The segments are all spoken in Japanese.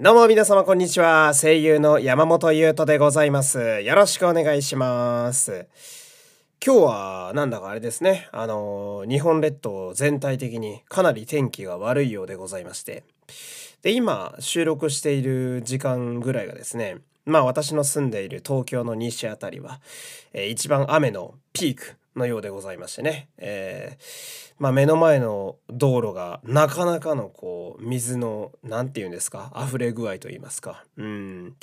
どうも皆様こんにちは。声優の山本優斗でございます。よろしくお願いします。今日はなんだかあれですね。あの、日本列島全体的にかなり天気が悪いようでございまして。で、今収録している時間ぐらいがですね、まあ私の住んでいる東京の西あたりは、えー、一番雨のピークのようでございましてね。えーまあ、目の前の道路がなかなかのこう水の何て言うんですか溢れ具合といいますか。うん。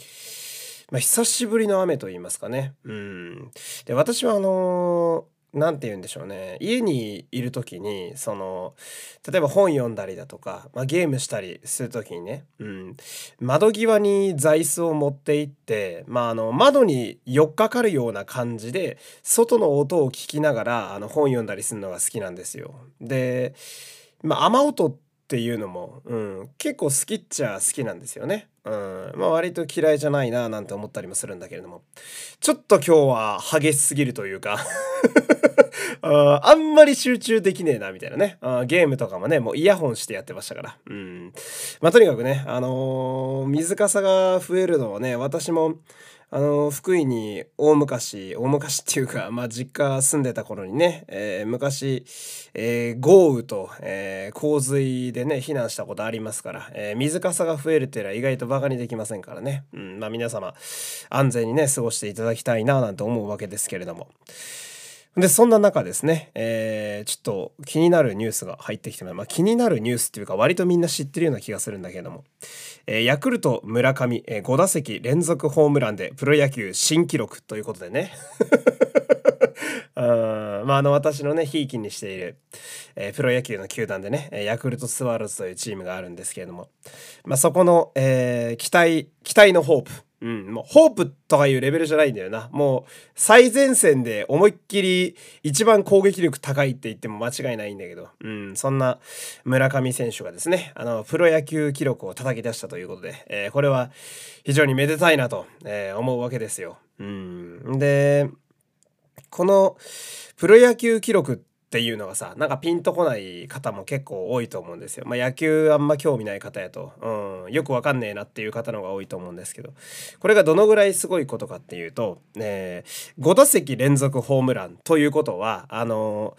まあ、久しぶりの雨と言いますかね。うん。で私はあの何て言うんでしょうね家にいる時にその例えば本読んだりだとか、まあ、ゲームしたりする時にね、うん、窓際に座椅子を持って行って、まあ、あの窓に寄っかかるような感じで外の音を聞きながらあの本読んだりするのが好きなんですよ。で、まあ、雨音ってていうのも、うん、結構好きっちゃ好きなんですよね。うん、まあ割と嫌いじゃないななんて思ったりもするんだけれども。ちょっと今日は激しすぎるというか ああんまり集中できねえなみたいなね。あゲームとかもねもうイヤホンしてやってましたから。うん。まあとにかくねあのー、水かさが増えるのはね私もあの福井に大昔大昔っていうか、まあ、実家住んでた頃にね、えー、昔、えー、豪雨と、えー、洪水でね避難したことありますから、えー、水かさが増えるっていうのは意外とバカにできませんからね、うんまあ、皆様安全にね過ごしていただきたいななんて思うわけですけれども。で、そんな中ですね、えー、ちょっと気になるニュースが入ってきてまあ、気になるニュースっていうか割とみんな知ってるような気がするんだけれども、えー、ヤクルト村上、えー、5打席連続ホームランでプロ野球新記録ということでね。あまあ、あの私のねひいきにしている、えー、プロ野球の球団でねヤクルトスワローズというチームがあるんですけれども、まあ、そこの、えー、期待期待のホープ。うん、もうホープとかいうレベルじゃないんだよな。もう最前線で思いっきり一番攻撃力高いって言っても間違いないんだけど、うん、そんな村上選手がですね、あの、プロ野球記録を叩き出したということで、えー、これは非常にめでたいなと、えー、思うわけですよ。うん。で、このプロ野球記録ってていうのがさなんかピンとこない方も結構多いと思うんですよ。まあ、野球あんま興味ない方やと、うん、よくわかんねえなっていう方の方が多いと思うんですけどこれがどのぐらいすごいことかっていうと、ね、5打席連続ホームランということはあの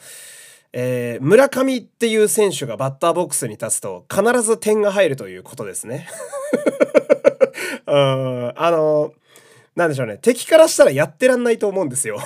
えー、村上っていう選手がバッターボックスに立つと必ず点が入るということですね。うんあのなんでしょうね敵からしたらやってらんないと思うんですよ。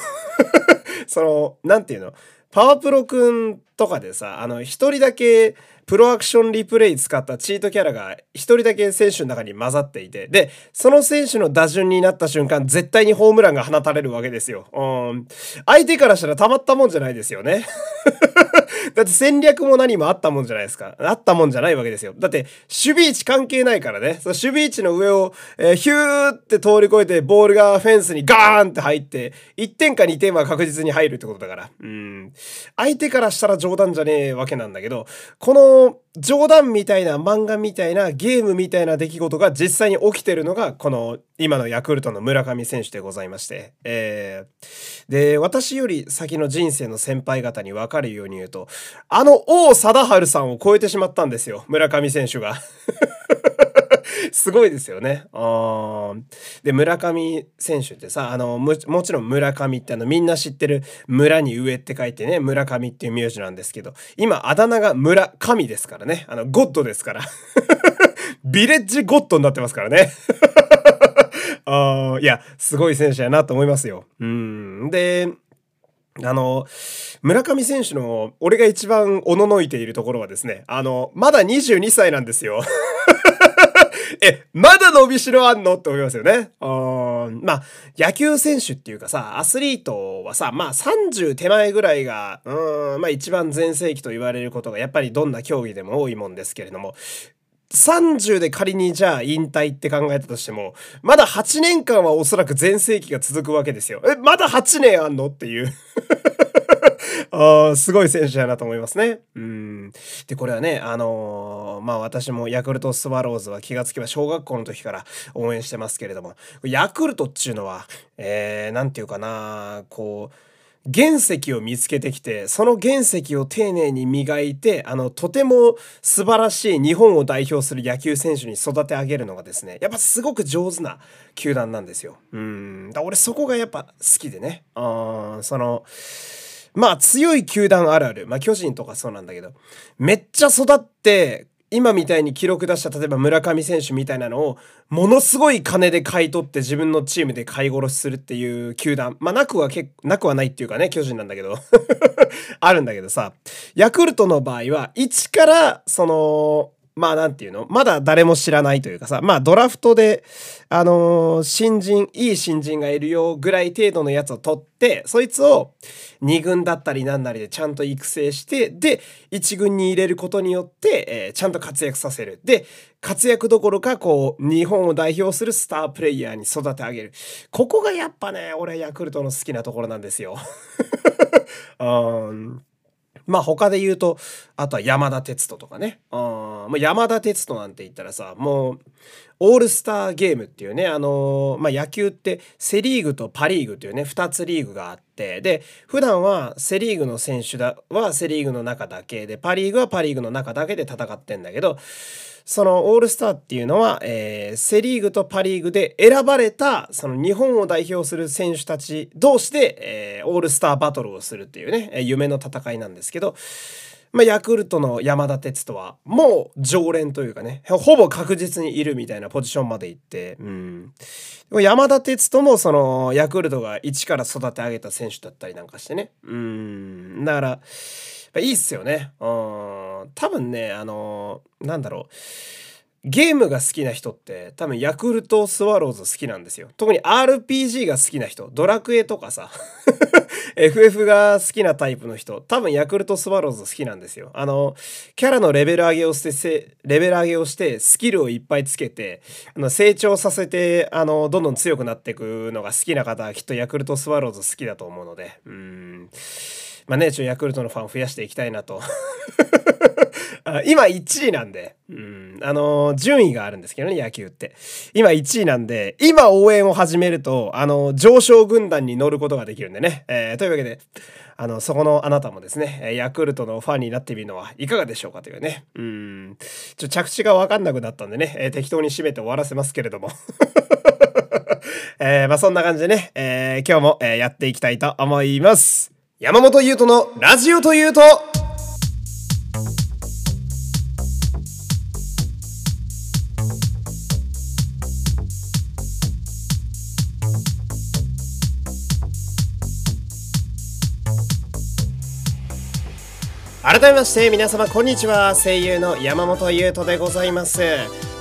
その何て言うの？パワプロくんとかでさ、あの、一人だけプロアクションリプレイ使ったチートキャラが一人だけ選手の中に混ざっていて、で、その選手の打順になった瞬間、絶対にホームランが放たれるわけですよ。うん。相手からしたらたまったもんじゃないですよね。だって戦略も何もあったもんじゃないですか。あったもんじゃないわけですよ。だって、守備位置関係ないからね。その守備位置の上を、えー、ヒューって通り越えて、ボールがフェンスにガーンって入って、1点か2点は確実に入るってことだから。うん。相手からしたら冗談じゃねえわけなんだけど、この冗談みたいな漫画みたいなゲームみたいな出来事が実際に起きてるのが、この今のヤクルトの村上選手でございまして。えー、で、私より先の人生の先輩方にわかるように言うと、あの王貞治さんを超えてしまったんですよ。村上選手が。すごいですよね。あで、村上選手ってさ、あの、もちろん村上ってあの、みんな知ってる村に上って書いてね、村上っていう名字なんですけど、今、あだ名が村神ですからね。あの、ゴッドですから。ビレッジゴッドになってますからね。あいや、すごい選手やなと思いますよ。うん。で、あの、村上選手の、俺が一番おののいているところはですね、あの、まだ22歳なんですよ。え、まだ伸びしろあんの？って思いますよね。うん。まあ、野球選手っていうかさ、アスリートはさ、まあ30手前ぐらいが、うん、まあ一番全盛期と言われることがやっぱりどんな競技でも多いもんですけれども、30で仮にじゃあ引退って考えたとしても、まだ8年間はおそらく全盛期が続くわけですよ。え、まだ8年あんの？っていうあすごい選手だなと思いますね。うん。で、これはね、あのー、まあ私もヤクルトスワローズは気がつけば小学校の時から応援してますけれども、ヤクルトっていうのは、えー、なんていうかな、こう、原石を見つけてきて、その原石を丁寧に磨いて、あの、とても素晴らしい日本を代表する野球選手に育て上げるのがですね、やっぱすごく上手な球団なんですよ。うん。だ俺そこがやっぱ好きでね。うん、その、まあ強い球団あるある。まあ巨人とかそうなんだけど、めっちゃ育って、今みたいに記録出した例えば村上選手みたいなのをものすごい金で買い取って自分のチームで買い殺しするっていう球団。まあなくはけなくはないっていうかね巨人なんだけど。あるんだけどさ。ヤクルトの場合は一からそのまあなんていうの？まだ誰も知らないというかさ、まあドラフトで、あのー、新人、いい新人がいるよぐらい程度のやつを取って、そいつを2軍だったりなんなりでちゃんと育成して、で、1軍に入れることによって、えー、ちゃんと活躍させる。で、活躍どころか、こう、日本を代表するスタープレイヤーに育て上げる。ここがやっぱね、俺ヤクルトの好きなところなんですよ。うんまあ他で言うと、あとは山田哲人とかね。うん。もう山田哲人なんて言ったらさ、もう、オールスターゲームっていうね、あのー、まあ野球ってセリーグとパリーグっていうね、2つリーグがあって、で、普段はセリーグの選手だはセリーグの中だけで、パリーグはパリーグの中だけで戦ってんだけど、そのオールスターっていうのは、えー、セ・リーグとパ・リーグで選ばれたその日本を代表する選手たち同士で、えー、オールスターバトルをするっていうね夢の戦いなんですけど、まあ、ヤクルトの山田哲人はもう常連というかねほぼ確実にいるみたいなポジションまで行って、うん、山田哲人もそのヤクルトが一から育て上げた選手だったりなんかしてねうんだからいいっすよね。うん。多分ね、あの、なんだろう。ゲームが好きな人って多分ヤクルトスワローズ好きなんですよ。特に RPG が好きな人、ドラクエとかさ、FF が好きなタイプの人、多分ヤクルトスワローズ好きなんですよ。あの、キャラのレベル上げをして、レベル上げをしてスキルをいっぱいつけて、あの成長させて、あの、どんどん強くなっていくのが好きな方はきっとヤクルトスワローズ好きだと思うので、うん。まあね、ちょヤクルトのファン増やしていきたいなと 今1位なんで、うん、あの、順位があるんですけどね、野球って。今1位なんで、今応援を始めると、あの、上昇軍団に乗ることができるんでね。えー、というわけで、あの、そこのあなたもですね、ヤクルトのファンになってみるのはいかがでしょうかというね。うん。ちょ、着地がわかんなくなったんでね、え、適当に締めて終わらせますけれども。え、まあそんな感じでね、え、今日も、え、やっていきたいと思います。山本優斗のラジオというと改めまして皆様こんにちは。声優の山本優斗でございます。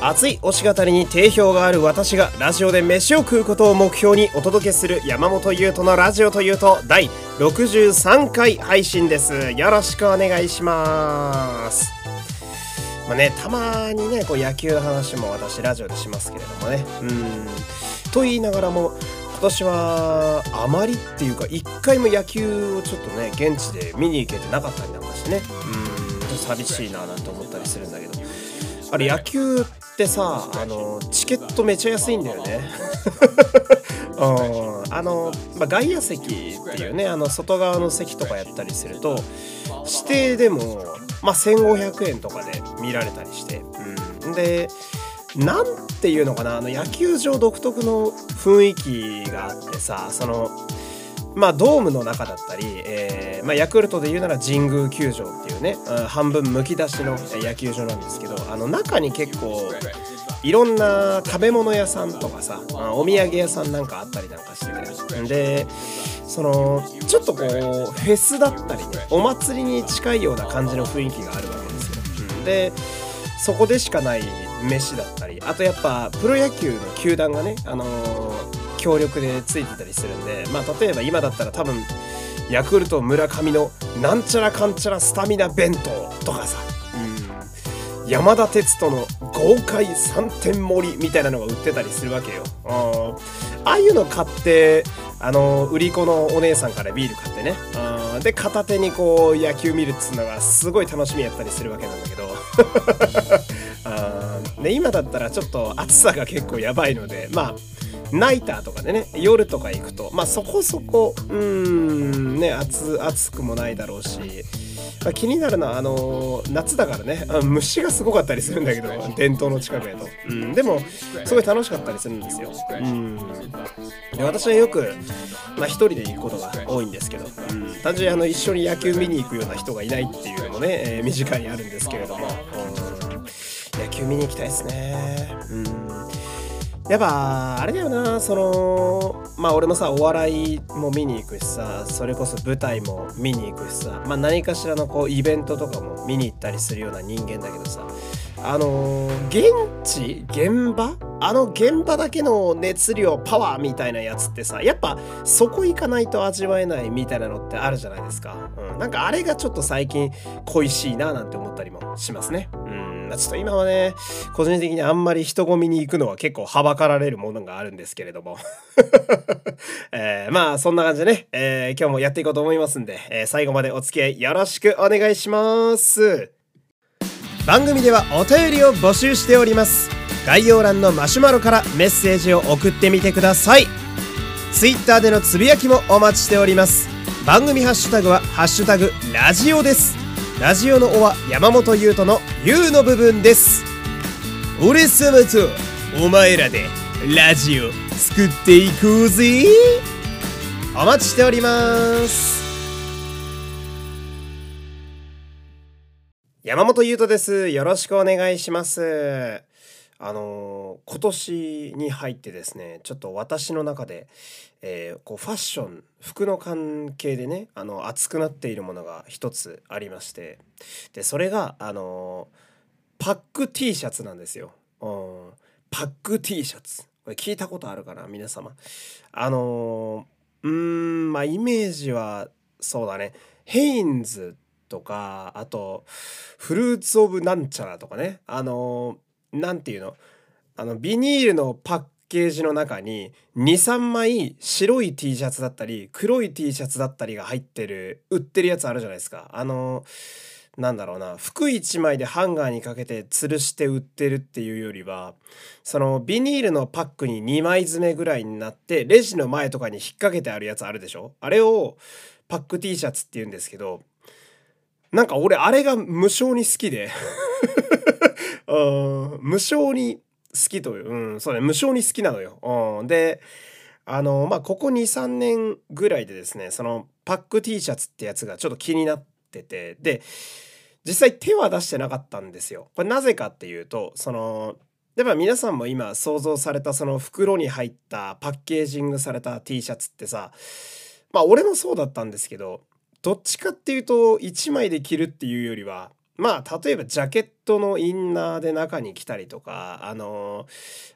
熱い推し語りに定評がある私がラジオで飯を食うことを目標にお届けする山本優斗のラジオというと第63回配信です。よろしくお願いします。まあねたまにねこう野球の話も私ラジオでしますけれどもね。うん。と言いながらも今年はあまりっていうか一回も野球をちょっとね現地で見に行けてなかったりなんかしてね。うん寂しいななんて思ったりするんだけど。あれ野球ってさあのチケットめちゃ安いんだよね、あの、まあ、外野席っていうねあの外側の席とかやったりすると指定でも、まあ、1500円とかで見られたりして、うん、でなんていうのかな。あの野球場独特の雰囲気があってさそのまあ、ドームの中だったり、えーまあ、ヤクルトで言うなら神宮球場っていうね、うん、半分むき出しの野球場なんですけどあの中に結構いろんな食べ物屋さんとかさお土産屋さんなんかあったりなんかしてて。でそのちょっとこうフェスだったりねお祭りに近いような感じの雰囲気があるわけですよ。でそこでしかない飯だったりあとやっぱプロ野球の球団がね、あのー強力でついてたりするんで、まあ、例えば今だったら多分ヤクルト村上のなんちゃらかんちゃらスタミナ弁当とかさ、うん、山田哲人の豪快3点盛りみたいなのが売ってたりするわけよ。ああいうの買ってあの売り子のお姉さんからビール買ってねあで片手にこう野球見るっつうのがすごい楽しみやったりするわけなんだけど あで今だったらちょっと暑さが結構やばいのでまあナイターとかでね夜とか行くとまあそこそこうんね暑暑くもないだろうし、まあ、気になるのはあのー、夏だからね。虫がすごかったりするんだけど伝統の近くへと、うん、でもすごい楽しかったりするんですよ、うん、で私はよく、まあ、一人で行くことが多いんですけど、うん、単純にあの一緒に野球見に行くような人がいないっていうのもね、えー、身近にあるんですけれども、うん、野球見に行きたいですね。うんやっぱあれだよなそのまあ俺もさお笑いも見に行くしさそれこそ舞台も見に行くしさまあ何かしらのこうイベントとかも見に行ったりするような人間だけどさあの現地現場？あの現場だけの熱量パワーみたいなやつってさやっぱそこ行かないと味わえないみたいなのってあるじゃないですか、うん、なんかあれがちょっと最近恋しいななんて思ったりもしますね。うんちょっと今はね、個人的にあんまり人混みに行くのは結構はばかられるものがあるんですけれども。えー、まあ、そんな感じでね、えー、今日もやっていこうと思いますんで、えー、最後までお付き合いよろしくお願いします。番組ではお便りを募集しております。概要欄のマシュマロからメッセージを送ってみてください。Twitter でのつぶやきもお待ちしております。番組ハッシュタグは、ハッシュタグ、ラジオです。ラジオの「お」は山本優斗の「優」の部分です。俺様とお前らでラジオ作っていこうぜ。お待ちしております。山本優斗です。よろしくお願いします。あの今年に入ってですねちょっと私の中で、えー、こうファッション服の関係でねあの熱くなっているものが一つありましてでそれがあのパック T シャツなんですよ。うん、パック T シャツこれ聞いたことあるかな皆様。あのうんまあイメージはそうだね Hanes とかあと Fruits of なんちゃらとかねあの何て言うの？あのビニールのパッケージの中に23枚白い T シャツだったり黒い T シャツだったりが入ってる売ってるやつあるじゃないですか。あのなんだろうな。服1枚でハンガーにかけて吊るして売ってるっていうよりはそのビニールのパックに2枚詰めぐらいになってレジの前とかに引っ掛けてあるやつあるでしょ？あれをパック T シャツって言うんですけどなんか俺あれが無性に好きで。無性に好きという、うん、そうね、無性に好きなのよ。うん、で、あの、まあ、ここ2、3年ぐらいでですね、そのパック T シャツってやつがちょっと気になってて、で、実際手は出してなかったんですよ。これなぜかっていうと、その、やっぱ皆さんも今想像されたその袋に入ったパッケージングされた T シャツってさ、まあ俺もそうだったんですけど、どっちかっていうと1枚で着るっていうよりはまあ例えばジャケットのインナーで中に着たりとかあの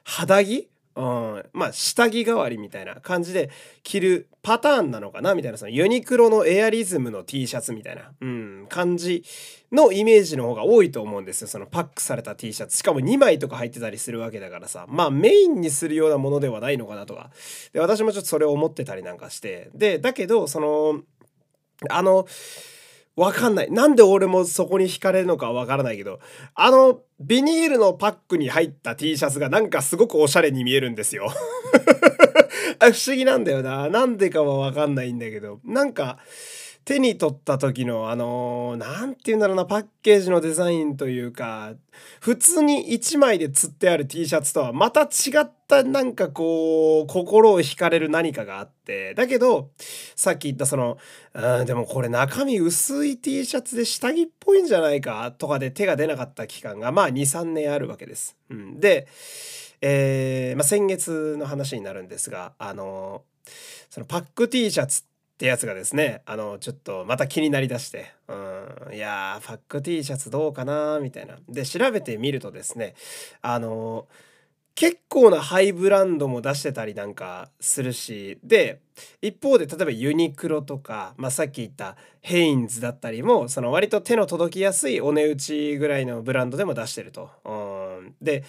肌着？うん、まあ下着代わりみたいな感じで着るパターンなのかな？みたいなそのユニクロのエアリズムの T シャツみたいな、うん、感じのイメージの方が多いと思うんですよ。そのパックされた T シャツ。しかも2枚とか入ってたりするわけだからさ。まあメインにするようなものではないのかなとかで私もちょっとそれを思ってたりなんかして。でだけどそのあのわかんない。なんで俺もそこに惹かれるのかわからないけど、あの、ビニールのパックに入った T シャツがなんかすごくおしゃれに見えるんですよ 不思議なんだよな。なんでかはわかんないんだけど、なんか、手に取った時のあの何て言うんだろうなパッケージのデザインというか普通に1枚で釣ってある T シャツとはまた違ったなんかこう心を惹かれる何かがあってだけどさっき言ったそのでもこれ中身薄い T シャツで下着っぽいんじゃないかとかで手が出なかった期間がまあ23年あるわけです。うん、で、えーまあ、先月の話になるんですがあのそのパック T シャツってってやつがですねあのちょっとまた気になりだしてうんいやーファック T シャツどうかなみたいなで調べてみるとですねあの結構なハイブランドも出してたりなんかするしで一方で例えばユニクロとか、まあ、さっき言ったヘインズだったりもその割と手の届きやすいお値打ちぐらいのブランドでも出してると。うんで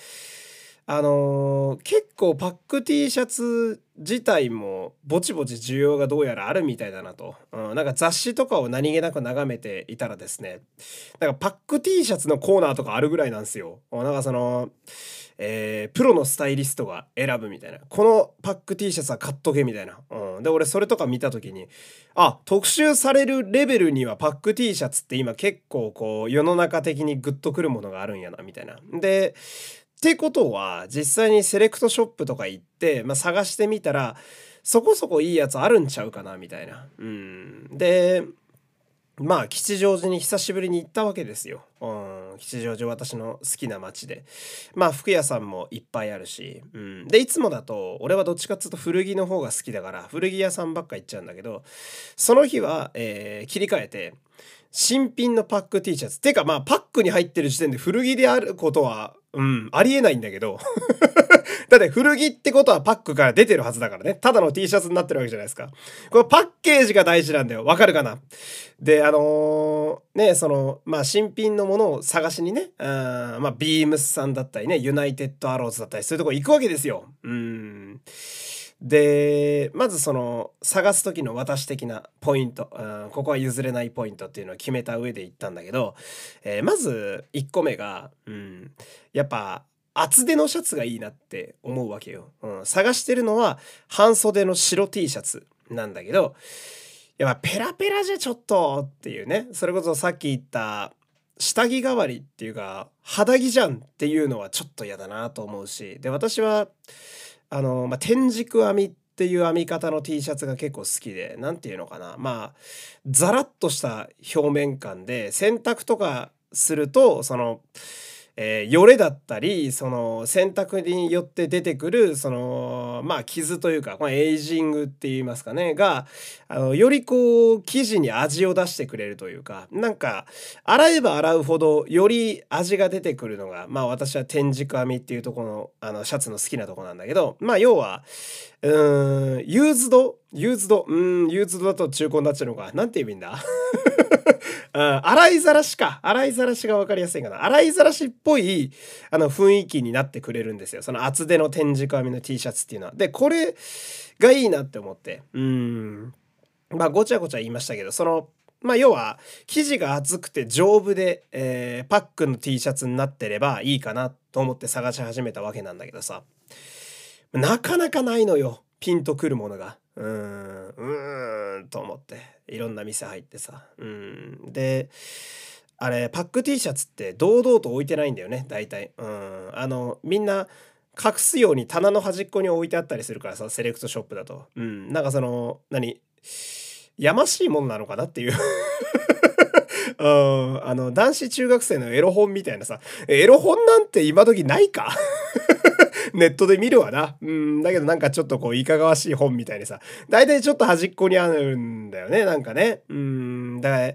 あのー、結構パック T シャツ自体もぼちぼち需要がどうやらあるみたいだなと、うん、なんか雑誌とかを何気なく眺めていたらですねなんかパック T シャツのコーナーとかあるぐらいなんですよ。なんかそのえー、プロのスタイリストが選ぶみたいな。このパック T シャツは買っとけみたいな。うん。で、俺それとか見た時に、あ、特集されるレベルにはパック T シャツって今結構こう世の中的にグッとくるものがあるんやな、みたいな。で、ってことは実際にセレクトショップとか行って、まあ、探してみたらそこそこいいやつあるんちゃうかなみたいな。うん、でまあ吉祥寺に久しぶりに行ったわけですよ。うん、吉祥寺私の好きな街で。まあ服屋さんもいっぱいあるし。うん、でいつもだと俺はどっちかっつうと古着の方が好きだから古着屋さんばっか行っちゃうんだけどその日は、えー、切り替えて新品のパック T シャツ。てかまあパックに入ってる時点で古着であることはうん、ありえないんだけど だって古着ってことはパックから出てるはずだからね。ただの T シャツになってるわけじゃないですか。これパッケージが大事なんだよ。わかるかな？で、あのー、ね、その、まあ、新品のものを探しにね、あまあ、ビームスさんだったりね、ユナイテッドアローズだったり、そういうとこ行くわけですよ。うん。でまずその探す時の私的なポイント、うん、ここは譲れないポイントっていうのを決めた上で行ったんだけど、えー、まず1個目が、うん、やっぱ厚手のシャツがいいなって思うわけよ。うん、探してるのは半袖の白 T シャツなんだけどやっぱペラペラじゃちょっとっていうねそれこそさっき言った下着代わりっていうか肌着じゃんっていうのはちょっと嫌だなと思うしで私はあの、まあ、天竺編みっていう編み方の T シャツが結構好きで何て言うのかな。まあザラッとした表面感で洗濯とかするとそのえー、よれだったりその洗濯によって出てくるそのまあ傷というか、まあ、エイジングって言いますかねがあのよりこう生地に味を出してくれるというかなんか洗えば洗うほどより味が出てくるのがまあ私は天竺編みっていうとこのあのシャツの好きなとこなんだけどまあ要はうーんユーズド？ユーズド？うんユーズドだと中古になっちゃうのかなんて言うんだ？うん、洗いざらしか。洗いざらしが分かりやすいかな。洗いざらしっぽい、あの、雰囲気になってくれるんですよ。その厚手の天竺編みの T シャツっていうのは。で、これがいいなって思って。うん。まあ、ごちゃごちゃ言いましたけど、その、まあ、要は、生地が厚くて丈夫で、えー、パックの T シャツになってればいいかなと思って探し始めたわけなんだけどさ。なかなかないのよ。ピンとくるものが。うーん、うんと思って。いろんな店入ってさ。うん。で、あれ、パック T シャツって堂々と置いてないんだよね、大体。うん。あの、みんな、隠すように棚の端っこに置いてあったりするからさ、セレクトショップだと。うん。なんかその、何やましいもんなのかなっていう うん、あの、男子中学生のエロ本みたいなさ、エロ本なんて今時ないか？ネットで見るわな。うん、だけどなんかちょっとこう、いかがわしい本みたいにさ、大体ちょっと端っこにあるんだよね、なんかね。うん、だから、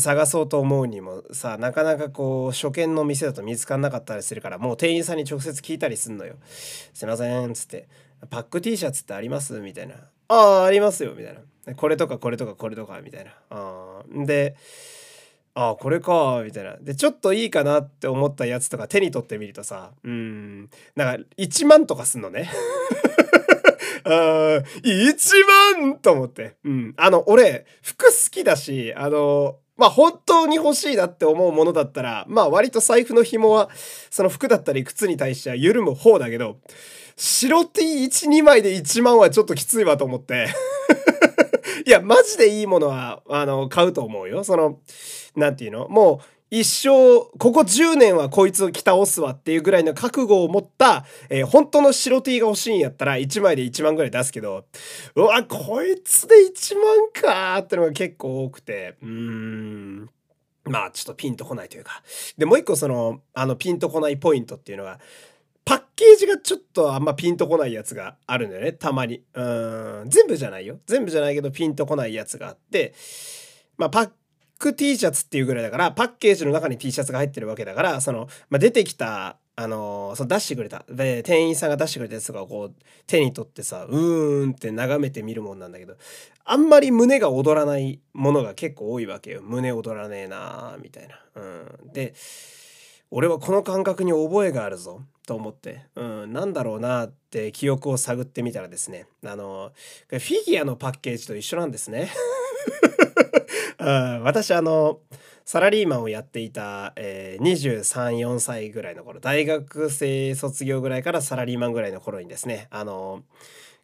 探そうと思うにもさ、なかなかこう、初見の店だと見つかんなかったりするから、もう店員さんに直接聞いたりすんのよ。すいません、つって。パック T シャツってあります？みたいな。ああ、ありますよ、みたいな。これとかこれとかこれとか、みたいな。あで、ああこれかみたいなでちょっといいかなって思ったやつとか手に取ってみるとさうんなんか1万とかすんのね あ1万と思って。うん。あの、俺、服好きだし、あの、まあ本当に欲しいなって思うものだったら、まあ割と財布の紐は、その服だったり靴に対しては緩む方だけど、白 T1、2枚で1万はちょっときついわと思っていや、マジでいいものは、あの、買うと思うよ。その、なんていうの？もう、一生、ここ10年はこいつを着倒すわっていうぐらいの覚悟を持った、えー、本当の白 T が欲しいんやったら1枚で1万ぐらい出すけど、うわ、こいつで1万かーってのが結構多くて、うーん。まあ、ちょっとピンとこないというか。で、もう一個その、あの、ピンとこないポイントっていうのが、パッケージがちょっとあんまピンとこないやつがあるんだよね、たまに。うん、全部じゃないよ。全部じゃないけどピンとこないやつがあって、まあ、パック T シャツっていうぐらいだから、パッケージの中に T シャツが入ってるわけだから、その、まあ、出てきた、あのその出してくれた。で、店員さんが出してくれたやつとかをこう、手に取ってさ、うーんって眺めてみるもんなんだけど、あんまり胸が躍らないものが結構多いわけよ。胸躍らねえなーみたいな。うん。で、俺はこの感覚に覚えがあるぞと思って、うん、なんだろうなって記憶を探ってみたらですねあのフィギュアのパッケージと一緒なんですね。うん、私あのサラリーマンをやっていた、えー、234歳ぐらいの頃大学生卒業ぐらいからサラリーマンぐらいの頃にですねあの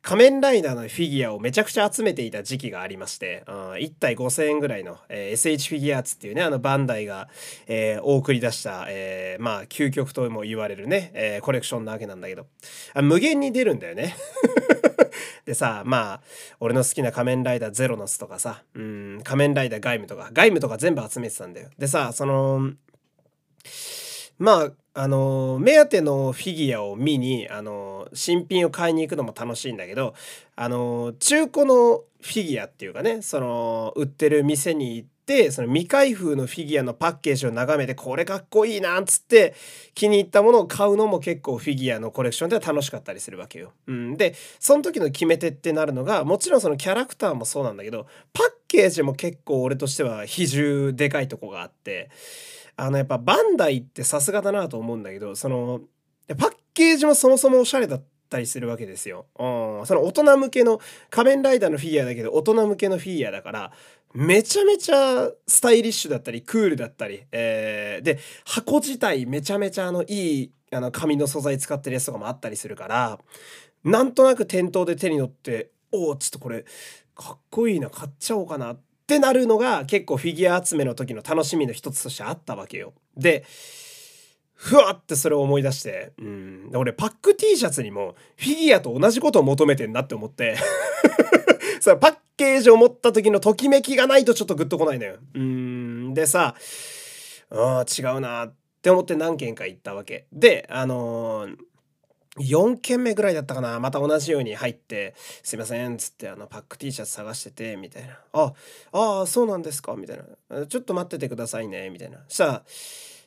仮面ライダーのフィギュアをめちゃくちゃ集めていた時期がありまして、うん、1体5000円ぐらいの、えー、SH フィギュアーツっていうね、あのバンダイが、えー、送り出した、えー、まあ、究極とも言われるね、えー、コレクションなわけなんだけど、あ無限に出るんだよね。でさ、まあ、俺の好きな仮面ライダーゼロノスとかさ、うん、仮面ライダーガイムとか、ガイムとか全部集めてたんだよ。でさ、その、まあ、あの目当てのフィギュアを見にあの新品を買いに行くのも楽しいんだけどあの中古のフィギュアっていうかねその売ってる店に行ってその未開封のフィギュアのパッケージを眺めてこれかっこいいなっつって気に入ったものを買うのも結構フィギュアのコレクションでは楽しかったりするわけよ。うん、でその時の決め手ってなるのがもちろんそのキャラクターもそうなんだけどパッケージも結構俺としては比重でかいとこがあって。あのやっぱバンダイってさすがだなと思うんだけどそのパッケージもそもそもおしゃれだったりするわけですよ。うん、その大人向けの仮面ライダーのフィギュアだけど大人向けのフィギュアだからめちゃめちゃスタイリッシュだったりクールだったり、えー、で箱自体めちゃめちゃあのいいあの紙の素材使ってるやつとかもあったりするからなんとなく店頭で手に取っておおちょっとこれかっこいいな買っちゃおうかなってってなるのが結構フィギュア集めの時の楽しみの一つとしてあったわけよ。で、ふわってそれを思い出して、うん、俺パック T シャツにもフィギュアと同じことを求めてんなって思って それパッケージを持った時のときめきがないとちょっとグッとこないのよ。うん、でさ、あ違うなって思って何件か行ったわけ。で、あのー4件目ぐらいだったかな。また同じように入って「すいません」っつってあのパック T シャツ探しててみたいな「ああそうなんですか」みたいな「ちょっと待っててくださいね」みたいな。したら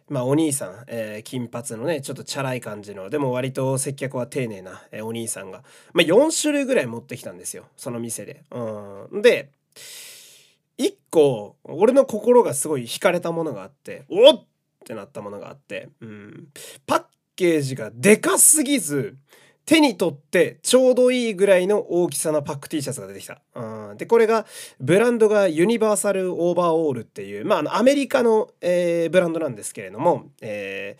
まあお兄さん、えー、金髪のねちょっとチャラい感じのでも割と接客は丁寧な、えー、お兄さんが、まあ、4種類ぐらい持ってきたんですよ。その店で。うん、で1個俺の心がすごい惹かれたものがあっておっ！ってなったものがあって、うん、パッケージがでかすぎず手に取ってちょうどいいぐらいの大きさのパック T シャツが出てきた。うん、でこれがブランドがユニバーサルオーバーオールっていうまああのアメリカの、えー、ブランドなんですけれども、え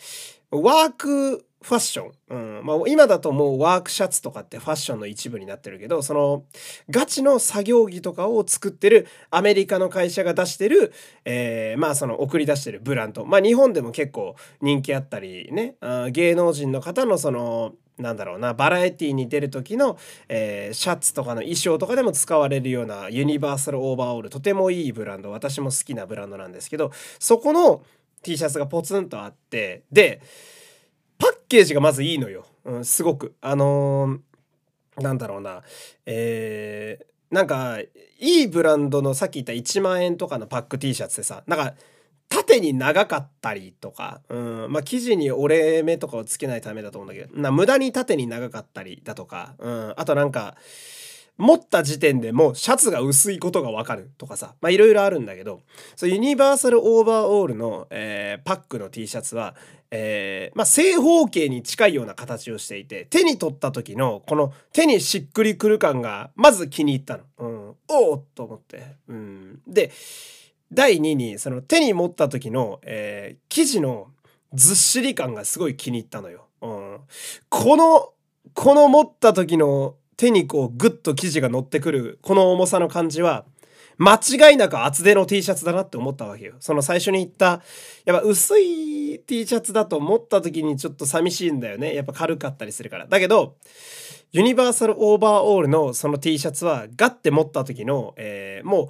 ー、ワークファッション、うん。まあ、今だともうワークシャツとかってファッションの一部になってるけどそのガチの作業着とかを作ってるアメリカの会社が出してる、えー、まあその送り出してるブランド。まあ日本でも結構人気あったりね。あ芸能人の方のそのなんだろうなバラエティに出る時の、えー、シャツとかの衣装とかでも使われるようなユニバーサルオーバーオールとてもいいブランド。私も好きなブランドなんですけどそこの T シャツがポツンとあってでパッケージがまずいいのよ、うん、すごく。あのー、なんだろうな。えー、なんかいいブランドのさっき言った1万円とかのパック T シャツでさなんか縦に長かったりとか、うん、まあ生地に折れ目とかをつけないためだと思うんだけどな無駄に縦に長かったりだとか、うん、あとなんか持った時点でもうシャツが薄いことがわかるとかさまあいろいろあるんだけどそうユニバーサルオーバーオールの、えー、パックの T シャツは、えー、まあ、正方形に近いような形をしていて手に取った時のこの手にしっくりくる感がまず気に入ったの。うん、おおと思って。うん、で第2にその手に持った時の、えー、生地のずっしり感がすごい気に入ったのよ。うん、このこの持った時の手にこうグッと生地が乗ってくるこの重さの感じは間違いなく厚手の T シャツだなって思ったわけよ。その最初に言ったやっぱ薄い T シャツだと持った時にちょっと寂しいんだよね。やっぱ軽かったりするから。だけどユニバーサルオーバーオールのその T シャツはガッて持った時の、えー、もう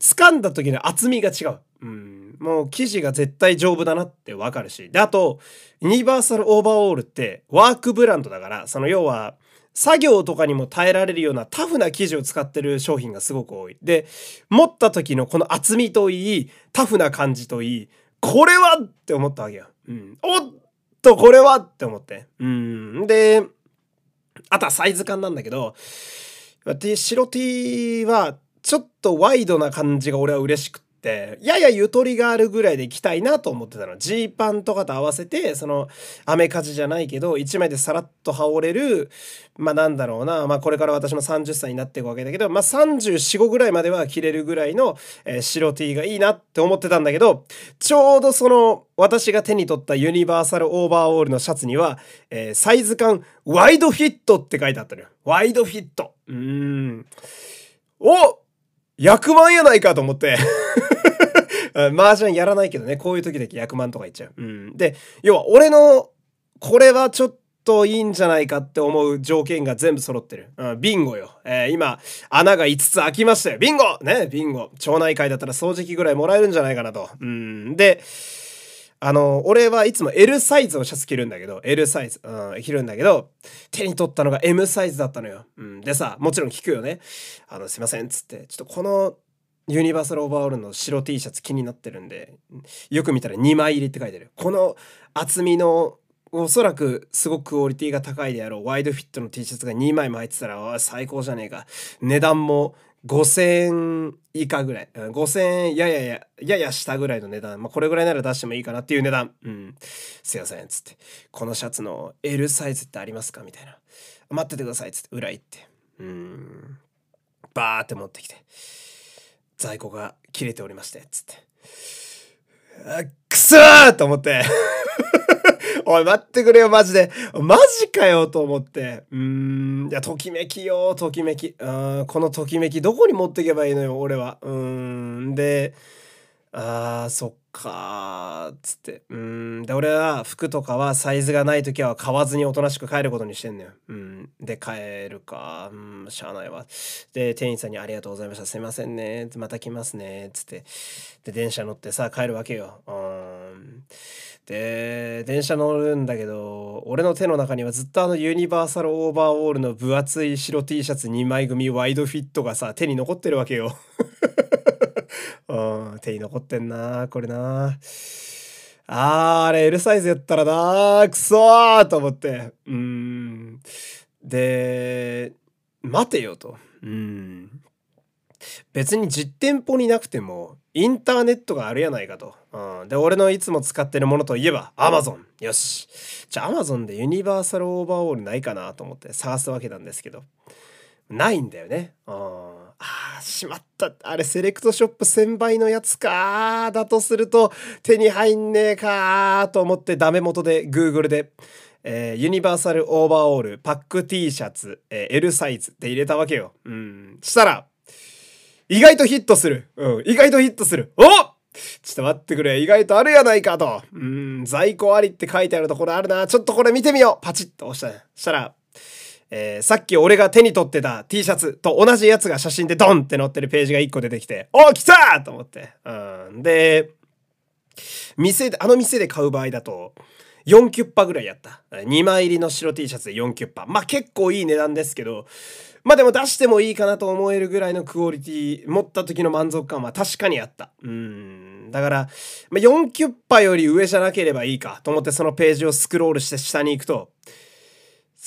掴んだ時の厚みが違う。うん、もう生地が絶対丈夫だなってわかるし。で、あと、ユニバーサルオーバーオールってワークブランドだから、その要は、作業とかにも耐えられるようなタフな生地を使ってる商品がすごく多い。で、持った時のこの厚みといい、タフな感じといい、これはって思ったわけよ。うん。おっと、これはって思って。うん。で、あとはサイズ感なんだけど、白 T はちょっとワイドな感じが俺は嬉しくて、ややゆとりがあるぐらいで着たいなと思ってたの。ジーパンとかと合わせて、その、アメカジじゃないけど、1枚でさらっと羽織れる、まあなんだろうな、まあこれから私も30歳になっていくわけだけど、まあ34、5ぐらいまでは着れるぐらいの、えー、白 T がいいなって思ってたんだけど、ちょうどその、私が手に取ったユニバーサルオーバーオールのシャツには、えー、サイズ感ワイドフィットって書いてあったのよ。ワイドフィット。うーん。お役満やないかと思って麻雀やらないけどね、こういう時だけ役満とか言っちゃう。うん。で、要は俺の、これはちょっといいんじゃないかって思う条件が全部揃ってる。うん、ビンゴよ。えー、今、穴が5つ開きましたよ。ビンゴね、ビンゴ。町内会だったら掃除機ぐらいもらえるんじゃないかなと。うん。で、あの、俺はいつも L サイズのシャツ着るんだけど、L サイズ、うん、着るんだけど、手に取ったのが M サイズだったのよ。うん、でさ、もちろん聞くよね。あの、すいません、っつって、ちょっとこのユニバーサルオーバーオールの白 T シャツ気になってるんで、よく見たら2枚入りって書いてる。この厚みのおそらくすごくクオリティが高いであろうワイドフィットの T シャツが2枚も入ってたら最高じゃねえか値段も5000円以下ぐらい。5000円ややや、やや下ぐらいの値段。まあ、これぐらいなら出してもいいかなっていう値段。うん。すいません。つって。このシャツの L サイズってありますかみたいな。待っててください。つって。裏行って。うん。バーって持ってきて。在庫が切れておりまして。つって。あくそーと思って おい、待ってくれよ、マジで。マジかよ、と思って。うーん、いや、ときめきよ、ときめき。うん、このときめき、どこに持っていけばいいのよ、俺は。うーん、で、あー、そっかっつって。うん。で、俺は服とかはサイズがない時は買わずにおとなしく帰ることにしてんのよ。うん。で、帰るか。うん、しゃあないわ。で、店員さんにありがとうございました。すいませんね。また来ますね。っつって。で、電車乗ってさ、帰るわけよ。うん。で、電車乗るんだけど、俺の手の中にはずっとあのユニバーサルオーバーオールの分厚い白 T シャツ2枚組ワイドフィットがさ、手に残ってるわけよ。うん、手に残ってんなこれなあー、あれ L サイズやったらなくそーと思って。うん。で、待てよと。うん。別に実店舗になくてもインターネットがあるやないかと。うん、で、俺のいつも使ってるものといえば Amazon。よし。じゃあ Amazon でユニバーサルオーバーオールないかなと思って探すわけなんですけど。ないんだよね。うん。しまった。あれ、セレクトショップ1000倍のやつか。だとすると、手に入んねえか。と思ってダメ元で Google で、えー、ユニバーサルオーバーオール、パック T シャツ、えー、L サイズって入れたわけよ。うん。したら、意外とヒットする。うん。意外とヒットする。おちょっと待ってくれ。意外とあるやないかと。うん。在庫ありって書いてあるところあるな。ちょっとこれ見てみよう。パチッと押した。したら、えー、さっき俺が手に取ってた T シャツと同じやつが写真でドンって載ってるページが1個出てきて、お来たと思って。うん。で、店で、あの店で買う場合だと、4キュッパぐらいやった。2枚入りの白 T シャツで4キュッパ。まあ結構いい値段ですけど、まあでも出してもいいかなと思えるぐらいのクオリティ、持った時の満足感は確かにあった。うん。だから、まあ、4キュッパより上じゃなければいいかと思ってそのページをスクロールして下に行くと、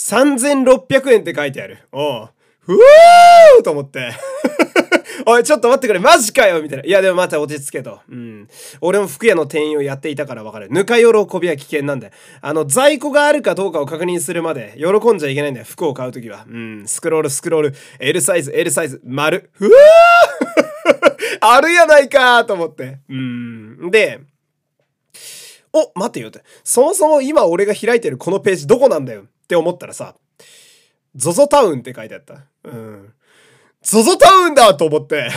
3600円って書いてある。おう。ふーと思って。おい、ちょっと待ってくれ、マジかよみたいな。いや、でもまた落ち着けと。うん。俺も服屋の店員をやっていたからわかる。ぬか喜びは危険なんだよ。あの、在庫があるかどうかを確認するまで、喜んじゃいけないんだよ。服を買うときは。うん。スクロール、スクロール。L サイズ、L サイズ、丸。ふわー あるやないかと思って。うん。で、お、待てよって。そもそも今俺が開いてるこのページどこなんだよって思ったらさ、ゾゾタウンって書いてあった。うん。ゾゾタウンだと思って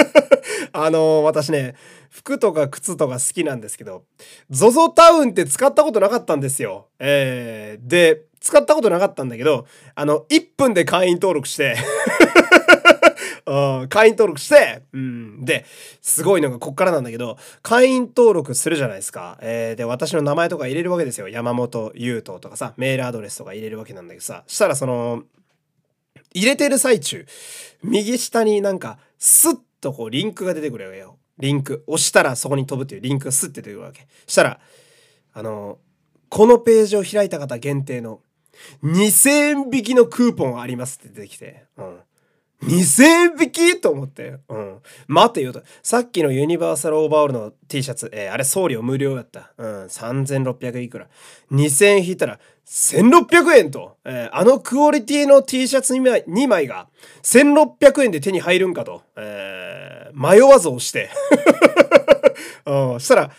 あのー、私ね、服とか靴とか好きなんですけど、ゾゾタウンって使ったことなかったんですよ。えー、で、使ったことなかったんだけど、あの、1分で会員登録して うん、会員登録して、うん、で、すごいのがこっからなんだけど、会員登録するじゃないですか。えー、で、私の名前とか入れるわけですよ。山本優斗とかさ、メールアドレスとか入れるわけなんだけどさ、したらその、入れてる最中、右下になんか、スッとこうリンクが出てくるわけよ。リンク。押したらそこに飛ぶっていうリンクがスッて出てくるわけ。したら、あの、このページを開いた方限定の2000円引きのクーポンありますって出てきて、うん。2000円引きと思って。うん。待てよと。さっきのユニバーサルオーバーオールの T シャツ、えー、あれ送料無料だった。うん。3600いくら。2000引いたら1600円と。えー、あのクオリティの T シャツ2枚 ,2 枚が1600円で手に入るんかと。えー、迷わず押して。うん。したら、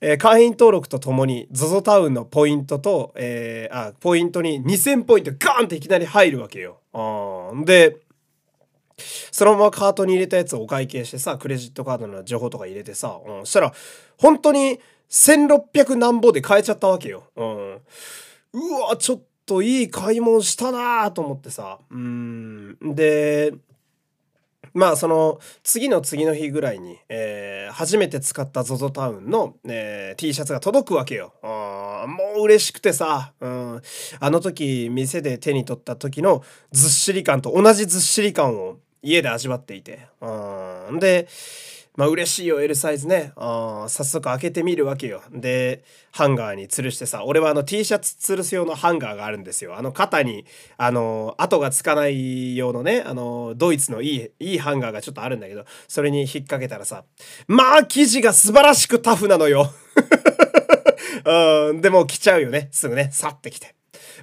えー、会員登録とともに ZOZO タウンのポイントと、えー、あ、ポイントに2000ポイントガーンっていきなり入るわけよ。うん。で、そのままカートに入れたやつをお会計してさ、クレジットカードの情報とか入れてさ、うん、したら、本当に1600何ぼで買えちゃったわけよ。うん。うわ、ちょっといい買い物したなーと思ってさ。うん。で、まあその次の次の日ぐらいに、えー、初めて使った ZOZO タウンの、えー、T シャツが届くわけよ。あもう嬉しくてさ、うん、あの時店で手に取った時のずっしり感と同じずっしり感を家で味わっていて。うん。で、まあ嬉しいよ L サイズね。あ早速開けてみるわけよ。で、ハンガーに吊るしてさ、俺はあの T シャツ吊るす用のハンガーがあるんですよ。あの肩に、あの、跡がつかない用のね、あの、ドイツのいい、いいハンガーがちょっとあるんだけど、それに引っ掛けたらさ、まあ生地が素晴らしくタフなのよ。うん、でも来ちゃうよね。すぐね、去ってきて。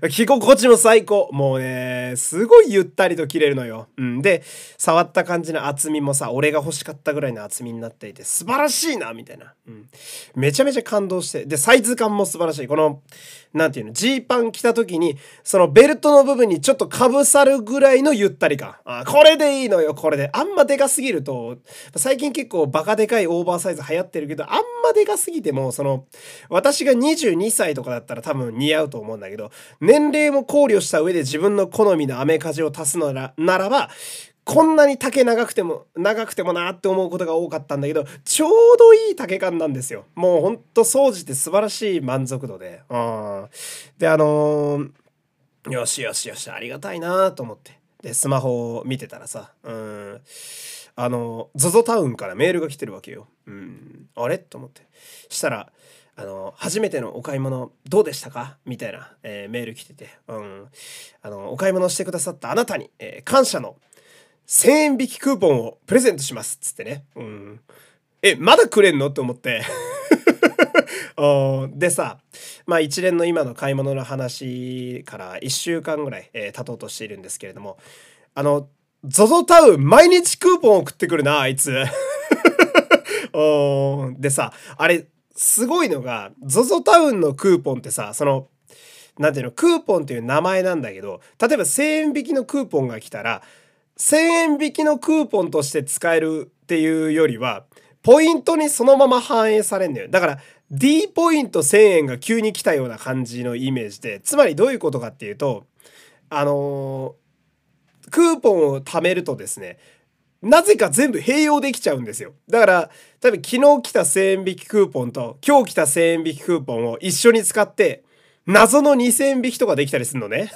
着心地も最高。もうね、すごいゆったりと着れるのよ。うん。で、触った感じの厚みもさ、俺が欲しかったぐらいの厚みになっていて、素晴らしいな、みたいな。うん。めちゃめちゃ感動して。で、サイズ感も素晴らしい。この、なんていうの、ジーパン着た時に、そのベルトの部分にちょっとかぶさるぐらいのゆったり感。あ、これでいいのよ、これで。あんまでかすぎると、最近結構バカでかいオーバーサイズ流行ってるけど、あんまでかすぎても、その、私が22歳とかだったら多分似合うと思うんだけど、年齢も考慮した上で自分の好みのアメカジを足すのならば、こんなに丈長くても、長くてもなって思うことが多かったんだけど、ちょうどいい丈感なんですよ。もうほんと掃除って素晴らしい満足度で。うん。で、あのー、よしよしよし、ありがたいなと思って。で、スマホを見てたらさ、うん。あの、ZOZO タウンからメールが来てるわけよ。うん。あれ？と思って。したら、あの、初めてのお買い物どうでしたか？みたいな、えー、メール来てて、うん。あの、お買い物してくださったあなたに、えー、感謝の1000円引きクーポンをプレゼントしますつってね。うん。え、まだくれんの？って思って でさ、まあ一連の今の買い物の話から1週間ぐらい、えー、経とうとしているんですけれども、あの、ZOZO タウン毎日クーポン送ってくるな、あいつ。でさ、あれ、すごいのが、ZOZO タウンのクーポンってさ、その、なんていうの、クーポンっていう名前なんだけど、例えば1000円引きのクーポンが来たら、1000円引きのクーポンとして使えるっていうよりは、ポイントにそのまま反映されんのよ。だから、D ポイント1000円が急に来たような感じのイメージで、つまりどういうことかっていうと、あのー、クーポンを貯めるとですね、なぜか全部併用できちゃうんですよ。だから、多分昨日来た1000円引きクーポンと今日来た1000円引きクーポンを一緒に使って、謎の2000円引きとかできたりするのね。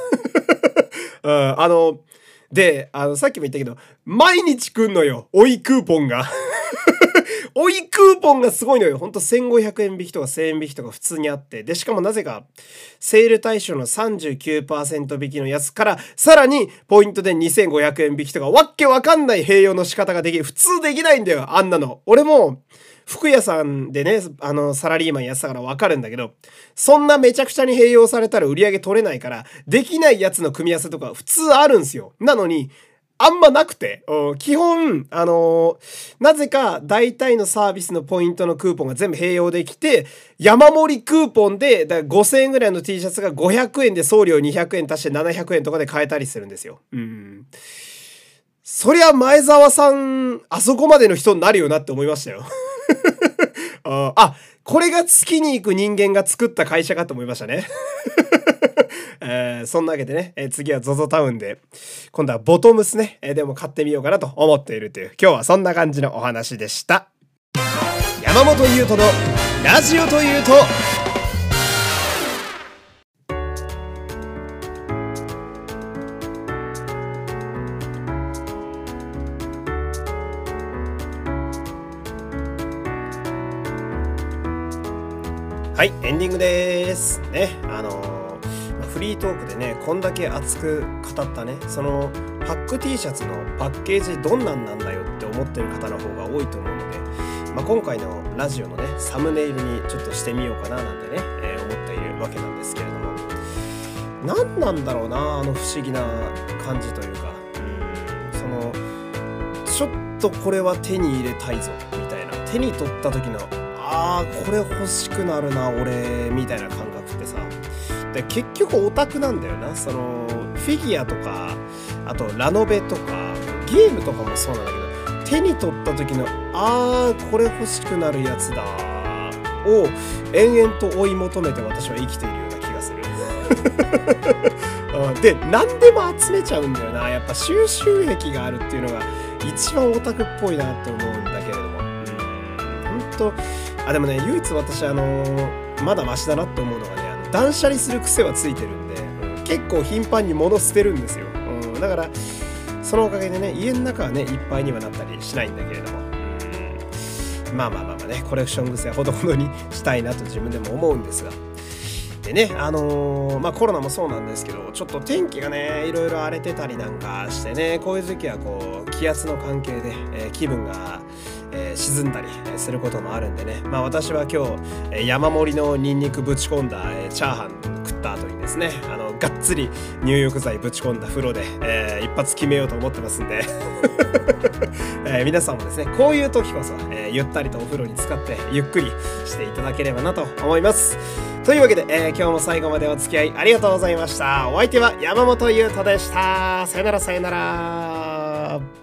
うん、あの、で、あの、さっきも言ったけど、毎日来んのよ。追いクーポンが。追いクーポンがすごいのよ。ほんと1500円引きとか1000円引きとか普通にあって。で、しかもなぜか、セール対象の39%引きのやつから、さらにポイントで2500円引きとか、わっけわかんない併用の仕方ができる。普通できないんだよ。あんなの。俺も、服屋さんでね、あの、サラリーマンやってたからわかるんだけど、そんなめちゃくちゃに併用されたら売り上げ取れないから、できないやつの組み合わせとか普通あるんすよ。なのに、あんまなくて、基本、あのー、なぜか大体のサービスのポイントのクーポンが全部併用できて、山盛りクーポンで、だ5000円ぐらいの T シャツが500円で送料200円足して700円とかで買えたりするんですよ。うん。そりゃ前澤さん、あそこまでの人になるよなって思いましたよ。あ、これが月に行く人間が作った会社かと思いましたね。えー、そんなわけでね、えー、次は ZOZO タウンで、今度はボトムスね、えー、でも買ってみようかなと思っているという、今日はそんな感じのお話でした。山本優斗のラジオというと、ねこんだけ熱く語ったねそのパック T シャツのパッケージどんなんなんだよって思ってる方の方が多いと思うので、まあ、今回のラジオのねサムネイルにちょっとしてみようかななんてね、えー、思っているわけなんですけれども。何なんだろうなあの不思議な感じというか。うんそのちょっとこれは手に入れたいぞみたいな。手に取った時のあーこれ欲しくなるな俺みたいな感で結局オタクなんだよな。そのフィギュアとかあとラノベとかゲームとかもそうなんだけど手に取った時のあーこれ欲しくなるやつだを延々と追い求めて私は生きているような気がする。で何でも集めちゃうんだよな。やっぱ収集癖があるっていうのが一番オタクっぽいなって思うんだけれども。うん。本当あでもね唯一私あの、まだマシだなって思うのがね断捨離する癖はついてるんで、うん、結構頻繁に物捨てるんですよ、うん、だからそのおかげでね家の中はねいっぱいにはなったりしないんだけれども。まあまあまあまあねコレクション癖はほどほどにしたいなと 自分でも思うんですが。でね、あのー、まあコロナもそうなんですけど、ちょっと天気がね、いろいろ荒れてたりなんかしてね、こういう時期はこう、気圧の関係で、えー、気分が、ー、沈んだりすることもあるんでね、まあ私は今日、山盛りのニンニクぶち込んだ、えー、チャーハン食った後にですね、あの、がっつり入浴剤ぶち込んだ風呂で、えー、一発決めようと思ってますんで え、皆さんもですね、こういう時こそ、え、ゆったりとお風呂に使ってゆっくりしていただければなと思います。というわけで、えー、今日も最後までお付き合いありがとうございました。お相手は山本優斗でした。さよならさよなら。